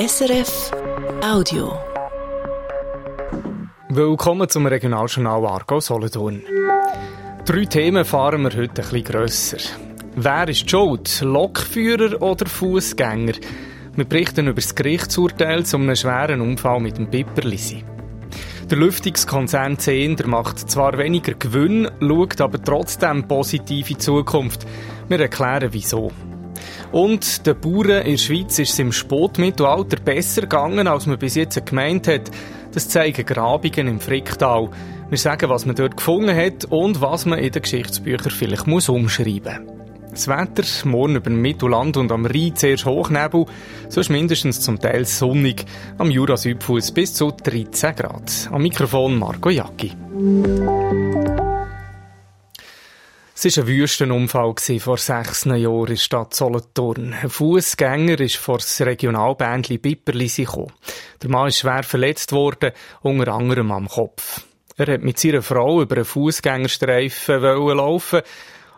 SRF Audio. Willkommen zum Regionaljournal Argo Solothurn. Drei Themen fahren wir heute bisschen grösser. Wer ist schuld? Lokführer oder Fußgänger? Wir berichten über das Gerichtsurteil zu einem schweren Unfall mit dem Pipperlisi. Der Lüftungskonzern Zehnder macht zwar weniger Gewinn, schaut aber trotzdem positiv in die Zukunft. Wir erklären wieso. Und den Bauern in der Schweiz ist es im Spätmittelalter besser gegangen, als man bis jetzt gemeint hat. Das zeigen Grabungen im Fricktal. Wir sagen, was man dort gefunden hat und was man in den Geschichtsbüchern vielleicht muss umschreiben muss. Das Wetter, morgen über Mittelland und am Rhein zuerst Hochnebel, sonst mindestens zum Teil sonnig, am Jura-Südfuss bis zu 13 Grad. Am Mikrofon Marco Jacki. Es war ein Wüstenunfall vor sechs Jahren in der Stadt Solothurn. Ein Fußgänger ist vor das Regionalbändli Bipperlisi gekommen. Der Mann ist schwer verletzt worden, unter anderem am Kopf. Er hat mit seiner Frau über einen Fußgängerstreifen laufen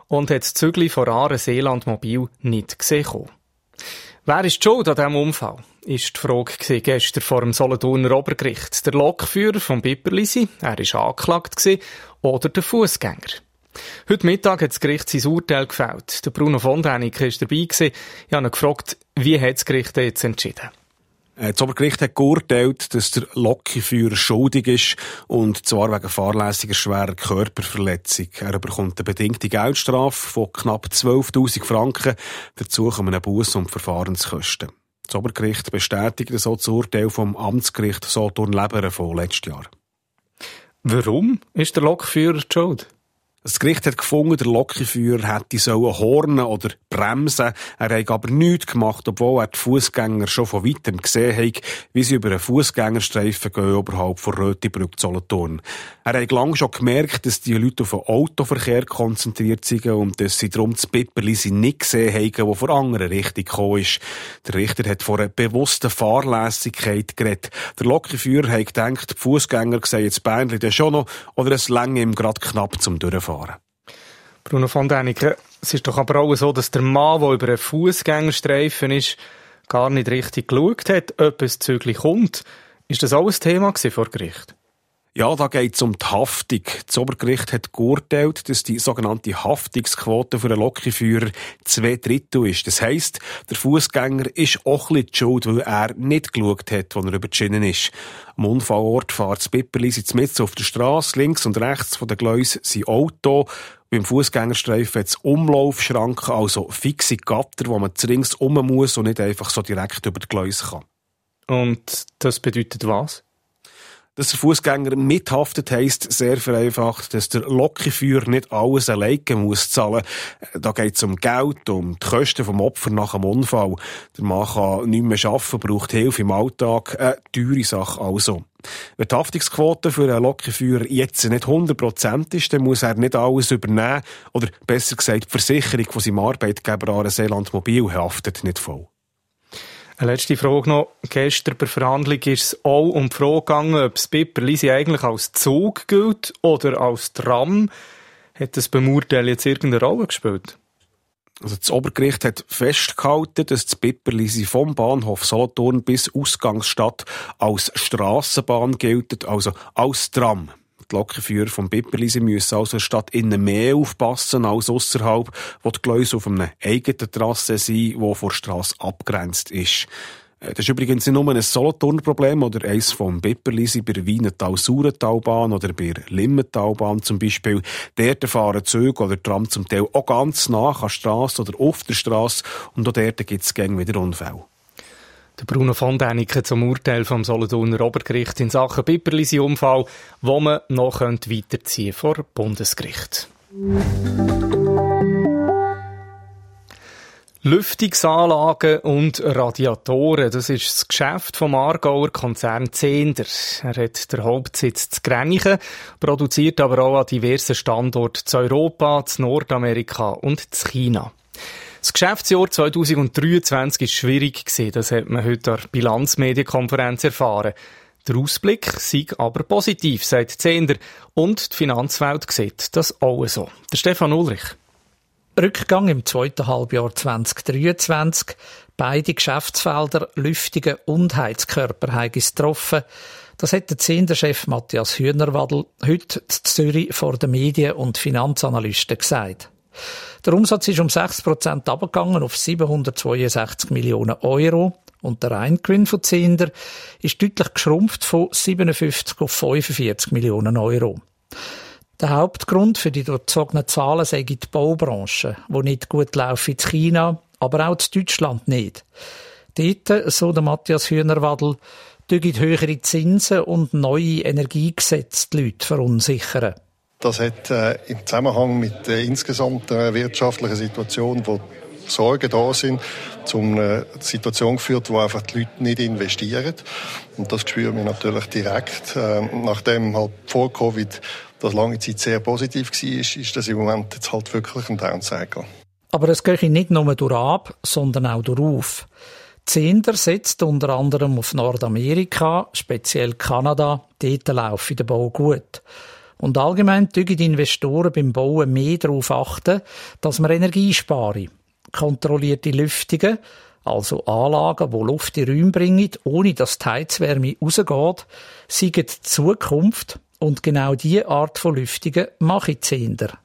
und hat das Zügli von Aare Seeland Mobil nicht gesehen. Wer ist schuld an diesem Unfall? Ist die Frage gestern vor dem Solothurner Obergericht. Der Lokführer von Bipperlisi, er war angeklagt, oder der Fußgänger. Heute Mittag hat das Gericht sein Urteil gefällt. Der Bruno von Däniken war dabei. Ich habe ihn gefragt, wie hat das Gericht jetzt entschieden? Äh, das Obergericht hat geurteilt, dass der Lokführer schuldig ist, und zwar wegen fahrlässiger schwerer Körperverletzung. Er bekommt eine bedingte Geldstrafe von knapp 12.000 Franken. Dazu kommen ein Buß- und Verfahrenskosten. Das Obergericht bestätigt so das Urteil vom Amtsgericht Solothurn-Leberen von letztes Jahr. Warum ist der Lokführer schuld? Das Gericht hat gefunden, der Lokführer hätte sollen hornen oder bremsen. Er hat aber nichts gemacht, obwohl er die Fußgänger schon von weitem gesehen hat, wie sie über einen Fußgängerstreifen gehen, oberhalb von Rötibrück Solothurn. Er hat lange schon gemerkt, dass die Leute auf den Autoverkehr konzentriert sind und dass sie darum das Pipperli nicht gesehen haben, wo von anderen Richtung gekommen ist. Der Richter hat vor einer bewussten Fahrlässigkeit geredet. Der Lokführer hat gedacht, die Fußgänger sehen jetzt Beinli schon noch oder es länge ihm gerade knapp zum Durchfahren fahren. Bruno von Däniken, es ist doch aber auch so, dass der Mann, der über einen Fußgängerstreifen ist, gar nicht richtig geschaut hat, ob es zügig kommt. Ist das auch ein Thema vor Gericht? Ja, da geht es um die Haftung. Das Obergericht hat geurteilt, dass die sogenannte Haftungsquote für einen Lokführer zwei Drittel ist. Das heisst, der Fußgänger ist auch ein bisschen schuld, weil er nicht geschaut hat, wo er über die Schienen ist. Am Unfallort fährt das Pipperli sitzt auf der Straße, links und rechts von den Gleisen sind Auto. Beim Fußgängerstreifen hat es Umlaufschranken, also fixe Gatter, wo man rings um muss und nicht einfach so direkt über die Gleise kann. Und das bedeutet was? Dass der Fußgänger mithaftet heisst sehr vereinfacht, dass der Lokführer nicht alles alleine muss zahlen. Da geht es um Geld, um die Kosten vom Opfer nach dem Unfall. Der Mann kann nicht mehr arbeiten, braucht Hilfe im Alltag. Eine teure Sache also. Wenn die Haftungsquote für einen Lokführer jetzt nicht 100% ist, dann muss er nicht alles übernehmen. Oder besser gesagt, die Versicherung von seinem Arbeitgeber an Seeland Mobil haftet nicht voll. Eine letzte Frage noch. Gestern bei Verhandlung ist es auch um die Frage gegangen, ob das Pipperlisi eigentlich als Zug gilt oder als Tram. Hat das beim Urteil jetzt irgendeine Rolle gespielt? Also das Obergericht hat festgehalten, dass das Pipperlisi vom Bahnhof Solothurn bis Ausgangsstadt als Strassenbahn gilt, also als Tram. Die Lokführer vom Bipperlisi müssen also statt innen mehr aufpassen als außerhalb, wo die Gleise auf einer eigenen Trasse sind, die von der Strasse abgrenzt ist. Äh, das ist übrigens nicht nur ein Solothurn-Problem oder eins vom Bipperlisi bei der Wienertal-Saurentalbahn oder bei der Limmentalbahn zum Beispiel. Dort fahren Züge oder Tram zum Teil auch ganz nah an der Strasse oder auf der Strasse und auch dort gibt es wieder Unfälle. Der Bruno von Däniken zum Urteil vom Solothurner Obergericht in Sachen Pipperlisi-Unfall, wo man noch weiterziehen vor Bundesgericht. Lüftungsanlagen und Radiatoren, das ist das Geschäft vom Aargauer Konzern Zehnder. Er hat den Hauptsitz zu Grenichen, produziert aber auch an diversen Standorten zu Europa, zu Nordamerika und zu China. Das Geschäftsjahr 2023 ist schwierig das hat man heute an der Bilanzmedienkonferenz erfahren. Der Ausblick sei aber positiv, sagt Zehnder, und die Finanzwelt sieht das auch so. Der Stefan Ulrich. Rückgang im zweiten Halbjahr 2023. Beide Geschäftsfelder, Lüftungen und Heizkörper, haben getroffen. Das hat der Zehnter-Chef Matthias Hühnerwadel heute in Zürich vor den Medien- und Finanzanalysten gesagt. Der Umsatz ist um 6% abgegangen auf 762 Millionen Euro und der Reingewinn von Zehnder ist deutlich geschrumpft von 57 auf 45 Millionen Euro. Der Hauptgrund für die durchzogenen Zahlen sei die Baubranche, wo nicht gut läuft in China, aber auch in Deutschland nicht. Dort, so der Matthias Hühnerwadel, durch höhere Zinsen und neue Energiegesetze die Leute verunsichern. Das hat äh, im Zusammenhang mit der insgesamten wirtschaftlichen Situation, wo Sorgen da sind, zu einer Situation geführt, wo einfach die Leute nicht investieren. Und das spüren wir natürlich direkt. Äh, nachdem halt vor Covid das lange Zeit sehr positiv war, ist das im Moment jetzt halt wirklich ein Downcycle. Aber es geht nicht nur durch ab, sondern auch durch auf. Zehnder setzt unter anderem auf Nordamerika, speziell Kanada. Dort laufen der Bau gut. Und allgemein tun die Investoren beim Bauen mehr darauf achten, dass man Energie sparen. Kontrollierte Lüftungen, also Anlagen, die Luft in Räume bringen, ohne dass die Heizwärme rausgeht, sind die Zukunft und genau diese Art von Lüftungen mache ich Zehnder.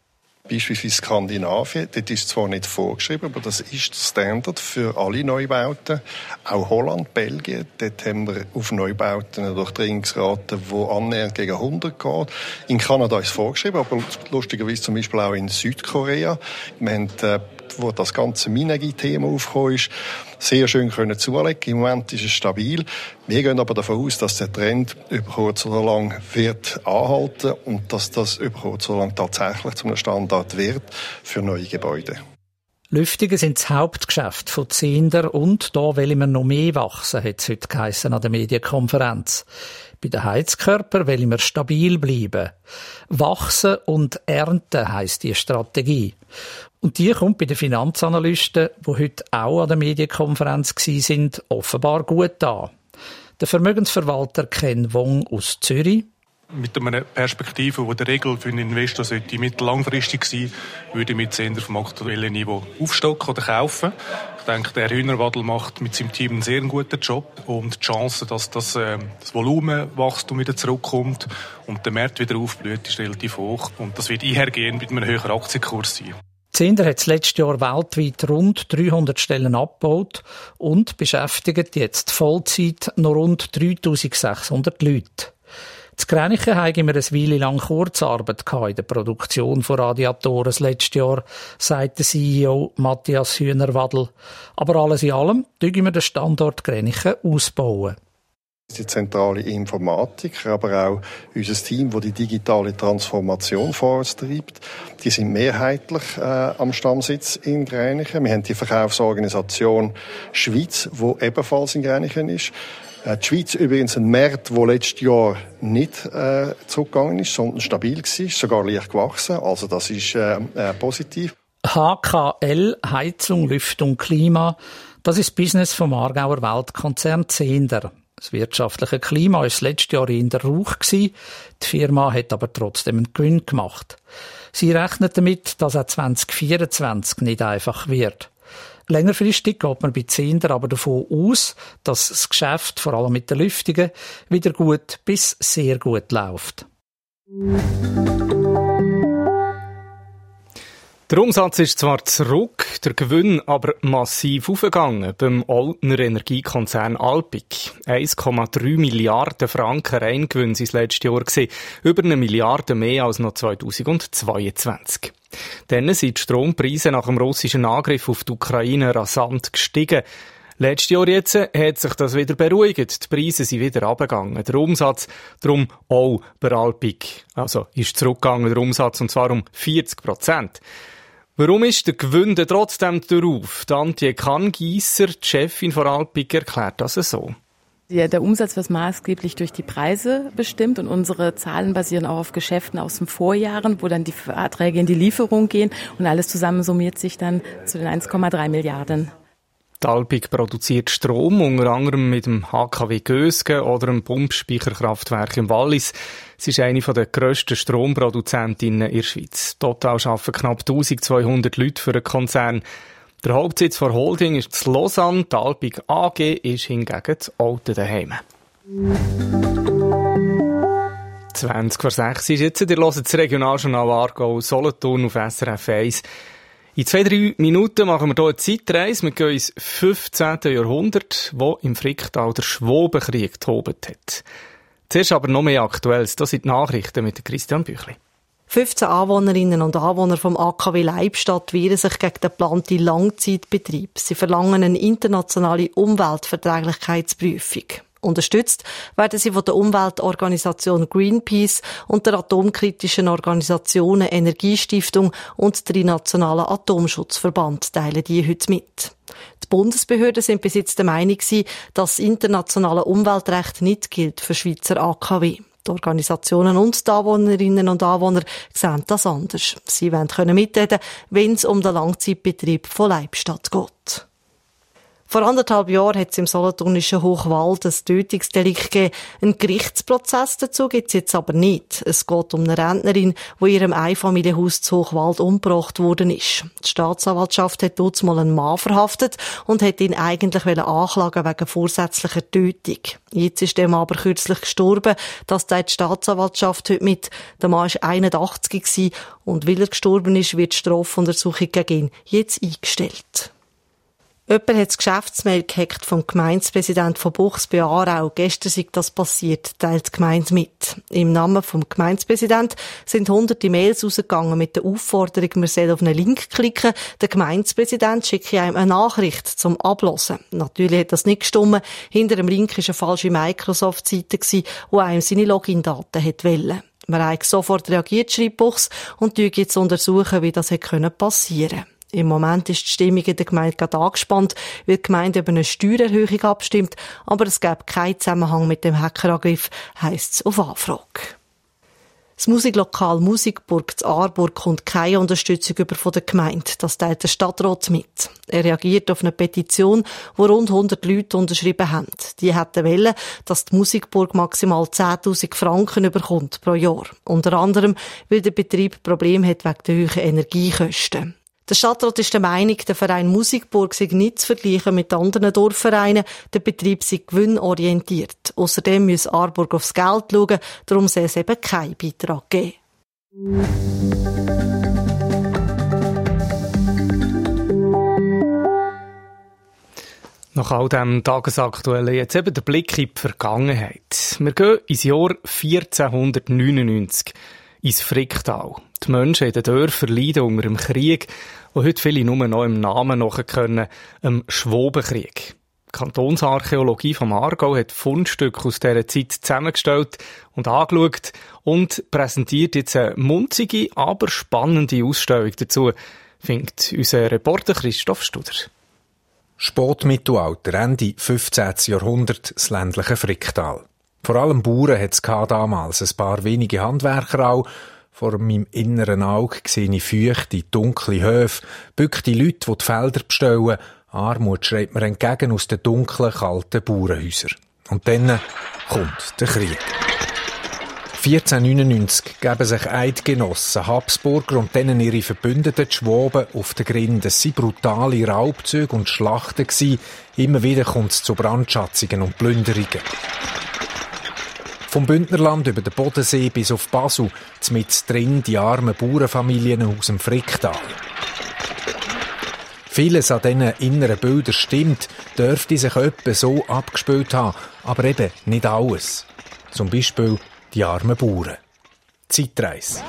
Beispielsweise Skandinavien, dort ist zwar nicht vorgeschrieben, aber das ist Standard für alle Neubauten. Auch Holland, Belgien, dort haben wir auf Neubauten eine Durchdringungsrate, die annähernd gegen 100 geht. In Kanada ist es vorgeschrieben, aber lustigerweise zum Beispiel auch in Südkorea. Wir haben äh, wo das ganze Minergie-Thema aufgekommen ist, sehr schön können zulegen. Im Moment ist es stabil. Wir gehen aber davon aus, dass der Trend über kurz oder lang wird anhalten und dass das über kurz oder lang tatsächlich zu einem Standard wird für neue Gebäude. Lüftungen sind das Hauptgeschäft von Zehnder und da wollen wir noch mehr wachsen, hat es heute geheissen an der Medienkonferenz. Bei den Heizkörper wollen wir stabil bleiben. Wachsen und ernten heisst die Strategie. Und die kommt bei den Finanzanalysten, die heute auch an der Medienkonferenz sind, offenbar gut an. Der Vermögensverwalter Ken Wong aus Zürich mit einer Perspektive, die der Regel für einen Investor sollte mittellangfristig sein, würde ich mit Sender vom aktuellen Niveau aufstocken oder kaufen. Ich denke, der Hühnerwadel macht mit seinem Team einen sehr guten Job und die Chance, dass das, äh, das Volumenwachstum wieder zurückkommt und der Markt wieder aufblüht, ist relativ hoch und das wird einhergehen mit einem höheren Aktienkurs sein. Zinder hat letztes Jahr weltweit rund 300 Stellen abgebaut und beschäftigt jetzt Vollzeit noch rund 3600 Leute. Zu Grenichen haben wir eine Weile lang Kurzarbeit in der Produktion von Radiatoren das letzte Jahr, sagt der CEO Matthias Hühnerwadel. Aber alles in allem tun wir den Standort Grenichen ausbauen die zentrale Informatik, aber auch unser Team, das die digitale Transformation vorantreibt. Die sind mehrheitlich äh, am Stammsitz in Greinichen. Wir haben die Verkaufsorganisation Schweiz, wo ebenfalls in Greinichen ist. Äh, die Schweiz übrigens ein Markt, der letztes Jahr nicht äh, zurückgegangen ist, sondern stabil war, sogar leicht gewachsen. Also das ist äh, äh, positiv. HKL, Heizung, Lüftung, Klima, das ist Business vom Aargauer Weltkonzern Zehnder. Das wirtschaftliche Klima war das letzte Jahr in der Rauch. Die Firma hat aber trotzdem einen Gewinn gemacht. Sie rechnet damit, dass auch 2024 nicht einfach wird. Längerfristig geht man bei Zehnder aber davon aus, dass das Geschäft, vor allem mit den Lüftungen, wieder gut bis sehr gut läuft. Der Umsatz ist zwar zurück, der Gewinn aber massiv aufgegangen beim Altner Energiekonzern Alpic. 1,3 Milliarden Franken Reingewinn sind das letzte Jahr gesehen, über eine Milliarde mehr als noch 2022. Dann sind die Strompreise nach dem russischen Angriff auf die Ukraine rasant gestiegen. Letztes Jahr jetzt hat sich das wieder beruhigt. Die Preise sind wieder abgegangen. Der Umsatz darum auch bei Alpic. Also ist zurückgegangen der Umsatz und zwar um 40 Prozent. Warum ist der Gewinn trotzdem darauf? Antje Kangiesser, die Chefin von Alpic, erklärt das so. Ja, der Umsatz wird maßgeblich durch die Preise bestimmt und unsere Zahlen basieren auch auf Geschäften aus dem Vorjahren, wo dann die Verträge in die Lieferung gehen und alles zusammen summiert sich dann zu den 1,3 Milliarden. Talbig produziert Strom, unter anderem mit dem HKW Gösgen oder dem Pumpspeicherkraftwerk im Wallis. Sie ist eine der grössten Stromproduzentinnen in der Schweiz. Total arbeiten knapp 1200 Leute für den Konzern. Der Hauptsitz der Holding ist in Lausanne, die AG ist hingegen das Alte daheim. 20 vor 6 ist jetzt, ihr hört das Regionaljournal Aargau Solothurn auf SRF 1. In zwei, drei Minuten machen wir hier eine Zeitreise. Wir gehen ins 15. Jahrhundert, wo im Fricktal der Schwobenkrieg tobt hat. Zuerst aber noch mehr Aktuelles. Das sind die Nachrichten mit Christian Büchli. 15 Anwohnerinnen und Anwohner vom AKW Leibstadt wehren sich gegen den geplanten Langzeitbetrieb. Sie verlangen eine internationale Umweltverträglichkeitsprüfung. Unterstützt werden sie von der Umweltorganisation Greenpeace und der atomkritischen Organisation Energiestiftung und der Nationalen Atomschutzverband teilen die heute mit. Die Bundesbehörden sind bis jetzt der Meinung, dass das internationale Umweltrecht nicht gilt für Schweizer AKW. Die Organisationen und die Anwohnerinnen und Anwohner sehen das anders. Sie wollen mitreden wenn es um den Langzeitbetrieb von Leibstadt geht. Vor anderthalb Jahren hat es im Solothurnischen Hochwald ein Tötungsdelikt gegeben. Ein Gerichtsprozess dazu gibt es jetzt aber nicht. Es geht um eine Rentnerin, die in ihrem Einfamilienhaus zu Hochwald umgebracht worden ist. Die Staatsanwaltschaft hat dort mal einen Mann verhaftet und hat ihn eigentlich anklagen wegen vorsätzlicher Tötung. Jetzt ist der Mann aber kürzlich gestorben. Das teilt die Staatsanwaltschaft heute mit. Der Mann war 81 und weil er gestorben ist, wird die Strafuntersuchung gegen ihn jetzt eingestellt. Jemand hat das Geschäftsmail gehackt vom Gemeindepräsident von Buchs bei Aarau. Gestern sei das passiert, teilt die Gemeinde mit. Im Namen vom Gemeindepräsident sind hunderte Mails rausgegangen mit der Aufforderung, man soll auf einen Link klicken. Der Gemeindepräsident schickt einem eine Nachricht zum Ablosen. Natürlich hat das nicht gestimmt. Hinter dem Link war eine falsche Microsoft-Seite, die einem seine Login-Daten wollte. Man hat sofort reagiert, schreibt Buchs, und jetzt untersuchen, wie das hätte passieren können. Im Moment ist die Stimmung in der Gemeinde gerade angespannt, weil die Gemeinde über eine Steuererhöhung abstimmt, aber es gibt keinen Zusammenhang mit dem Hackerangriff, heisst es auf Anfrage. Das Musiklokal Musikburg zu Aarburg kommt keine Unterstützung über von der Gemeinde. Das teilt der Stadtrat mit. Er reagiert auf eine Petition, wo rund 100 Leute unterschrieben haben. Die hätten wollen, dass die Musikburg maximal 10.000 Franken bekommt pro Jahr. Unter anderem, weil der Betrieb Probleme hat wegen der hohen Energiekosten. Der Stadtrat ist der Meinung, der Verein Musikburg sei nicht zu vergleichen mit anderen Dorfvereinen. Der Betrieb sei gewinnorientiert. Außerdem muss Aarburg aufs Geld schauen, darum soll es eben keinen Beitrag geben. Nach all dem Tagesaktuellen jetzt eben der Blick in die Vergangenheit. Wir gehen ins Jahr 1499 ins Fricktal. Die Menschen in den Dörfern leiden unter dem Krieg, wo heute viele nur noch im Namen noch können, einem Schwobenkrieg. Die Kantonsarchäologie vom Aargau hat Fundstücke aus dieser Zeit zusammengestellt und angeschaut und präsentiert jetzt eine munzige, aber spannende Ausstellung dazu, findet unser Reporter Christoph Studer. Sportmittelalter, Ende 15. Jahrhundert, das ländliche Fricktal. Vor allem Bauern hat es damals, ein paar wenige Handwerker auch, vor meinem inneren Auge sehe ich feuchte, dunkle Höfe, bückte Leute, die die Felder bestellen. Armut schreit mir entgegen aus den dunklen, kalten Bauernhäusern. Und dann kommt der Krieg. 1499 geben sich Eidgenossen, Habsburger und denen ihre Verbündeten die Schwaben auf den Grind. Es waren brutale Raubzüge und Schlachten. Immer wieder kommt es zu Brandschatzungen und Plünderungen. Vom Bündnerland über den Bodensee bis auf Basel, mit drin die armen Bauernfamilien aus dem Fricktal. Vieles an diesen inneren Bildern stimmt, dürfte sich etwa so abgespielt haben, aber eben nicht alles. Zum Beispiel die armen Bauern. Zeitreise.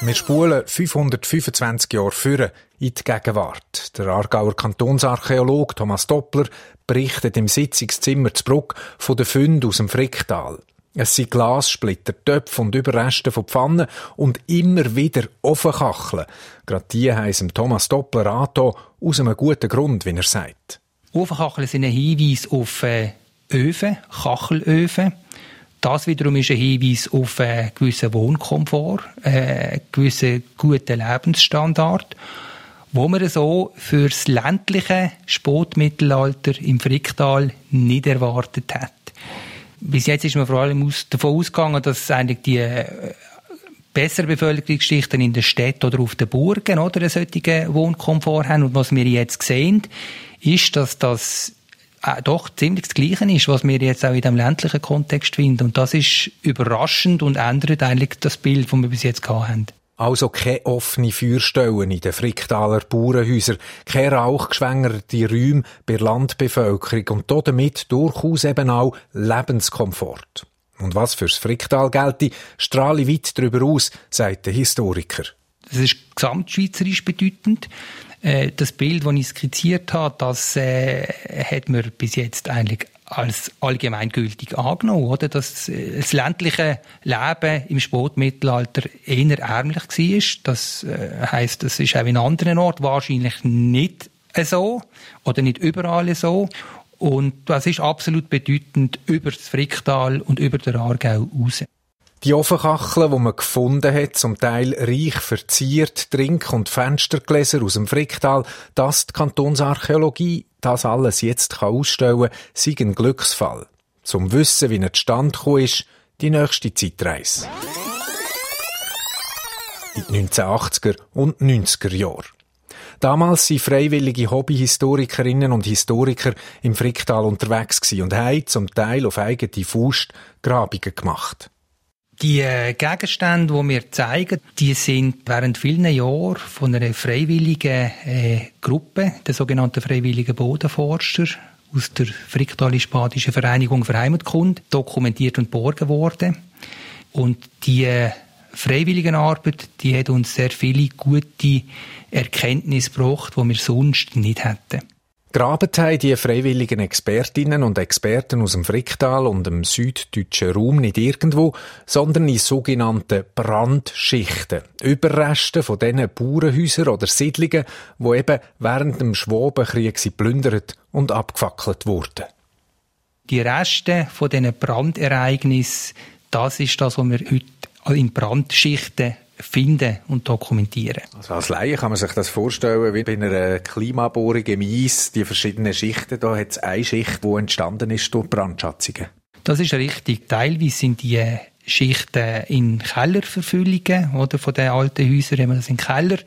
Wir spulen 525 Jahre führen in die Gegenwart. Der Aargauer Kantonsarchäolog Thomas Doppler berichtet im Sitzungszimmer zu Bruck von den Funden aus dem Fricktal. Es sind Glassplitter, Töpfe und Überreste von Pfannen und immer wieder Ofenkacheln. Gerade die heissen Thomas Doppler angetan, aus einem guten Grund, wie er sagt. Ofenkacheln sind ein Hinweis auf äh, Öfen, Kachelöfen. Das wiederum ist ein Hinweis auf einen gewissen Wohnkomfort, einen gewissen guten Lebensstandard. wo man so fürs ländliche Spätmittelalter im Fricktal nicht erwartet hat. Bis jetzt ist man vor allem davon ausgegangen, dass eigentlich die äh, bessere Bevölkerungsschichten in den Städten oder auf den Burgen oder einen solchen Wohnkomfort haben. Und was wir jetzt sehen, ist, dass das doch ziemlich das Gleiche ist, was wir jetzt auch in dem ländlichen Kontext finden. Und das ist überraschend und ändert eigentlich das Bild, das wir bis jetzt gehabt haben. Also keine offene Feuerstellen in den Fricktaler Bauernhäusern, keine rauchgeschwängerte Räume bei Landbevölkerung und damit durchaus eben auch Lebenskomfort. Und was fürs Fricktal gelte, strahle weit darüber aus, sagt der Historiker. Das ist gesamtschweizerisch bedeutend. Äh, das Bild, das ich skizziert habe, das äh, hat man bis jetzt eigentlich als allgemeingültig angenommen, oder? Dass äh, das ländliche Leben im Spätmittelalter eher ärmlich war. Das äh, heißt, das ist auch in anderen Orten wahrscheinlich nicht so oder nicht überall so. Und das ist absolut bedeutend über das Fricktal und über den Aargau raus. Die Ofenkacheln, die man gefunden hat, zum Teil reich verziert, Trink- und Fenstergläser aus dem Fricktal, das die Kantonsarchäologie das alles jetzt kann ausstellen kann, sei ein Glücksfall. Zum Wissen, wie er zustande gekommen ist, die nächste Zeitreise. In den 1980er und 90er Jahren. Damals sind freiwillige Hobbyhistorikerinnen und Historiker im Fricktal unterwegs und haben zum Teil auf eigene Faust Grabungen gemacht. Die äh, Gegenstände, die wir zeigen, die sind während vielen Jahren von einer freiwilligen äh, Gruppe, der sogenannten Freiwilligen Bodenforscher, aus der Friktalisch-Badischen Vereinigung für Heimatkunde, dokumentiert und borgen worden. Und die äh, Freiwilligenarbeit, die hat uns sehr viele gute Erkenntnisse gebracht, die wir sonst nicht hätten. Graben haben die freiwilligen Expertinnen und Experten aus dem Fricktal und dem süddeutschen Raum nicht irgendwo, sondern in sogenannten Brandschichten. Überreste von diesen Bauernhäusern oder Siedlungen, die eben während dem Schwabenkrieg geplündert und abgefackelt wurden. Die Reste von diesen Brandereignissen, das ist das, was wir heute in Brandschichten finden und dokumentieren. Also als Laie kann man sich das vorstellen, wie bei einer Klimabohrung im Eis, die verschiedenen Schichten, da hat es eine Schicht, die entstanden ist durch Brandschatzungen. Das ist richtig. Teilweise sind die Schichten in Kellerverfüllungen oder von den alten Häusern haben wir das in den Keller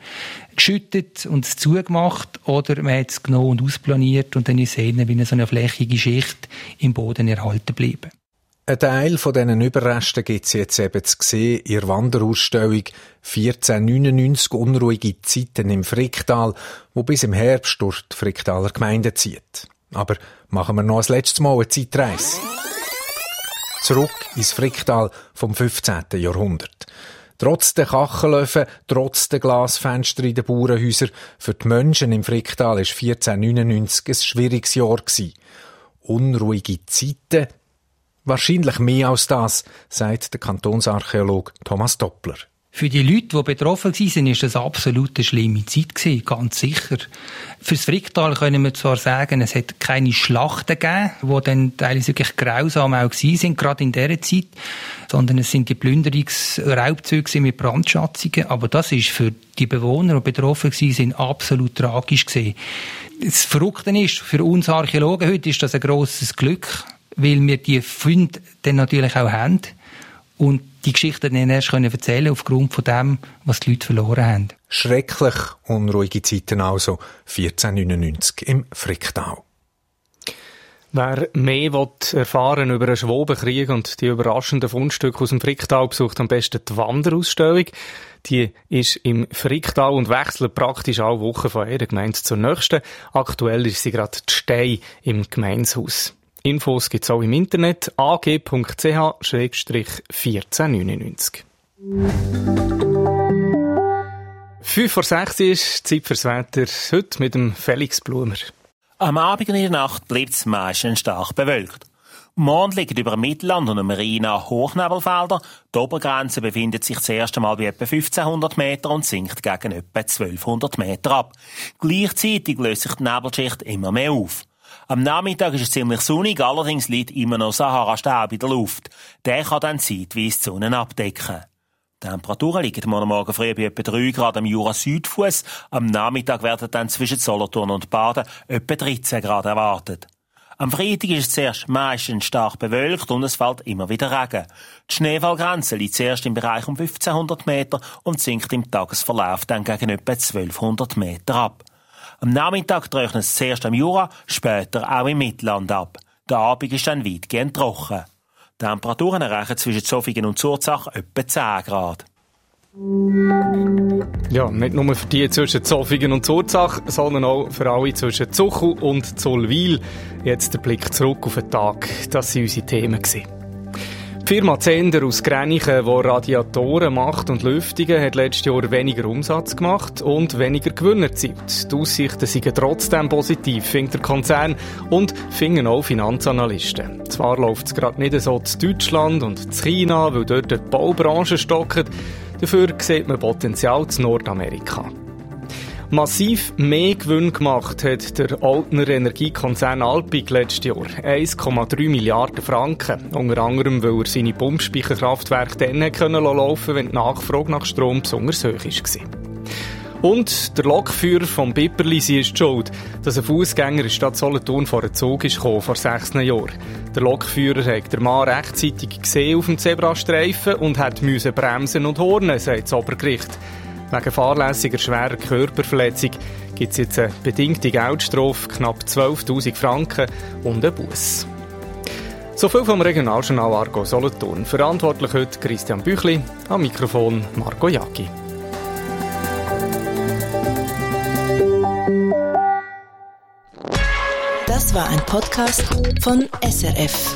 geschüttet und es zugemacht oder man hat es genommen und ausplaniert und dann ist es wie eine so eine flächige Schicht im Boden erhalten geblieben. Ein Teil von diesen Überresten gibt es jetzt eben zu sehen in der Wanderausstellung 1499 Unruhige Zeiten im Fricktal, wo bis im Herbst durch die Fricktaler Gemeinde zieht. Aber machen wir noch ein letztes Mal eine Zeitreise. Zurück ins Fricktal vom 15. Jahrhundert. Trotz der Kachelöfen, trotz der Glasfenster in den Bauernhäusern, für die Menschen im Fricktal war 1499 ein schwieriges Jahr. Unruhige Zeiten, Wahrscheinlich mehr als das, sagt der Kantonsarchäolog Thomas Doppler. Für die Leute, die betroffen waren, war das absolut eine schlimme Zeit, ganz sicher. Fürs Fricktal können wir zwar sagen, es hat keine Schlachten gegeben, die dann teilweise wirklich grausam auch sind, gerade in dieser Zeit, sondern es sind die Plünderungsraubzüge mit Brandschatzungen, aber das ist für die Bewohner, die betroffen waren, absolut tragisch gewesen. Das Verrückte ist, für uns Archäologen heute ist das ein grosses Glück, weil wir die Funde dann natürlich auch haben und die Geschichte dann erst können erzählen aufgrund von dem, was die Leute verloren haben. Schrecklich unruhige Zeiten also 1499 im Fricktal. Wer mehr will erfahren über den Schwobenkrieg und die überraschenden Fundstücke aus dem Fricktal, besucht am besten die Wanderausstellung. Die ist im Fricktal und wechselt praktisch alle Wochen von einer Gemeinde zur nächsten. Aktuell ist sie gerade die Stei im Gemeinshaus. Infos gibt's auch im Internet ag.ch-1499. 5 vor 6 ist Zeit fürs Wetter. Heute mit dem Felix Blumer. Am Abend und in der Nacht bleibt es meistens stark bewölkt. Morgen liegen über Mittelland und Marina Hochnebelfelder. Die Obergrenze befindet sich das erste Mal bei etwa 1500 Meter und sinkt gegen etwa 1200 Meter ab. Gleichzeitig löst sich die Nebelschicht immer mehr auf. Am Nachmittag ist es ziemlich sonnig, allerdings liegt immer noch Sahara-Staub in der Luft. Der kann dann zeitweise die Sonne abdecken. Die Temperaturen liegen morgen Morgen früh bei etwa 3 Grad am Jura-Südfuss. Am Nachmittag werden dann zwischen Solothurn und Baden etwa 13 Grad erwartet. Am Freitag ist es zuerst meistens stark bewölkt und es fällt immer wieder Regen. Die Schneefallgrenze liegt zuerst im Bereich um 1500 Meter und sinkt im Tagesverlauf dann gegen etwa 1200 Meter ab. Am Nachmittag trocknet es zuerst am Jura, später auch im Mittelland ab. Der Abend ist dann weitgehend trocken. Die Temperaturen erreichen zwischen Zofingen und Zurzach etwa 10 Grad. Ja, nicht nur für die zwischen Zofingen und Zurzach, sondern auch für alle zwischen Zuchu und Zollwil. Jetzt der Blick zurück auf den Tag. Das waren unsere Themen. Die Firma Zender aus Grenichen, die Radiatoren macht und Lüftungen, hat letztes Jahr weniger Umsatz gemacht und weniger Gewinn erzielt. Die Aussichten sind trotzdem positiv, findet der Konzern und finden auch Finanzanalysten. Zwar läuft es gerade nicht so zu Deutschland und zu China, weil dort die Baubranche stockt, dafür sieht man Potenzial zu Nordamerika. Massiv mehr Gewinn gemacht hat der Altner Energiekonzern Alpic letztes Jahr. 1,3 Milliarden Franken. Unter anderem, weil er seine Pumpspeicherkraftwerke dann können laufen wenn die Nachfrage nach Strom besonders hoch war. Und der Lokführer vom Bipperlisi ist schuld, dass ein Fußgänger in Stadt Solothurn vor einen Zug ist gekommen, vor sechs Jahren. Der Lokführer hat der Mann rechtzeitig gesehen auf dem Zebrastreifen und hat müssen bremsen und hornen, sagt das Obergericht. Wegen fahrlässiger schwerer Körperverletzung gibt es jetzt eine bedingte Geldstrafe, knapp 12.000 Franken und einen Bus. So viel vom Regionaljournal Argo Solothurn. Verantwortlich heute Christian Büchli, am Mikrofon Marco Jacki. Das war ein Podcast von SRF.